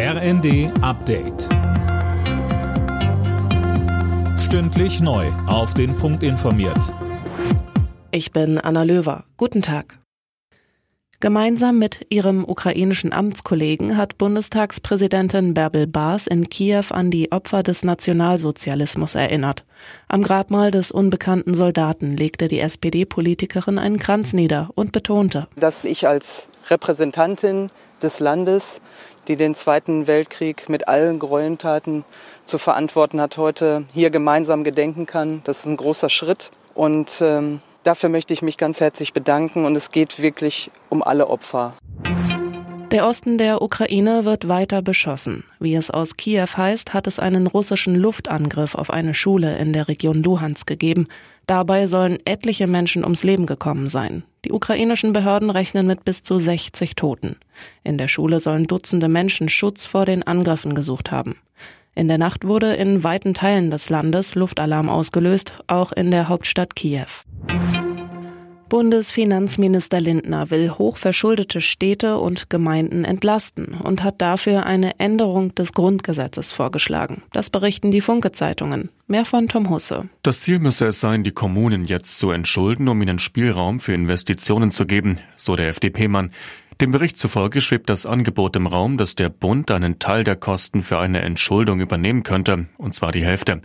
RND Update. Stündlich neu. Auf den Punkt informiert. Ich bin Anna Löwer. Guten Tag. Gemeinsam mit ihrem ukrainischen Amtskollegen hat Bundestagspräsidentin Bärbel Baas in Kiew an die Opfer des Nationalsozialismus erinnert. Am Grabmal des unbekannten Soldaten legte die SPD-Politikerin einen Kranz nieder und betonte, dass ich als Repräsentantin des Landes, die den Zweiten Weltkrieg mit allen Gräueltaten zu verantworten hat, heute hier gemeinsam gedenken kann. Das ist ein großer Schritt und ähm, dafür möchte ich mich ganz herzlich bedanken und es geht wirklich um alle Opfer. Der Osten der Ukraine wird weiter beschossen. Wie es aus Kiew heißt, hat es einen russischen Luftangriff auf eine Schule in der Region Luhansk gegeben. Dabei sollen etliche Menschen ums Leben gekommen sein. Die ukrainischen Behörden rechnen mit bis zu 60 Toten. In der Schule sollen Dutzende Menschen Schutz vor den Angriffen gesucht haben. In der Nacht wurde in weiten Teilen des Landes Luftalarm ausgelöst, auch in der Hauptstadt Kiew. Bundesfinanzminister Lindner will hochverschuldete Städte und Gemeinden entlasten und hat dafür eine Änderung des Grundgesetzes vorgeschlagen. Das berichten die Funke-Zeitungen. Mehr von Tom Husse. Das Ziel müsse es sein, die Kommunen jetzt zu entschulden, um ihnen Spielraum für Investitionen zu geben, so der FDP-Mann. Dem Bericht zufolge schwebt das Angebot im Raum, dass der Bund einen Teil der Kosten für eine Entschuldung übernehmen könnte, und zwar die Hälfte.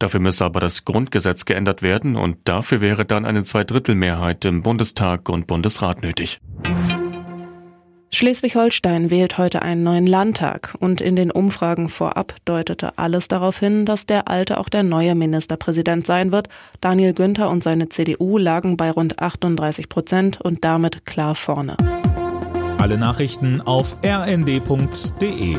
Dafür müsse aber das Grundgesetz geändert werden und dafür wäre dann eine Zweidrittelmehrheit im Bundestag und Bundesrat nötig. Schleswig-Holstein wählt heute einen neuen Landtag und in den Umfragen vorab deutete alles darauf hin, dass der alte auch der neue Ministerpräsident sein wird. Daniel Günther und seine CDU lagen bei rund 38 Prozent und damit klar vorne. Alle Nachrichten auf rnd.de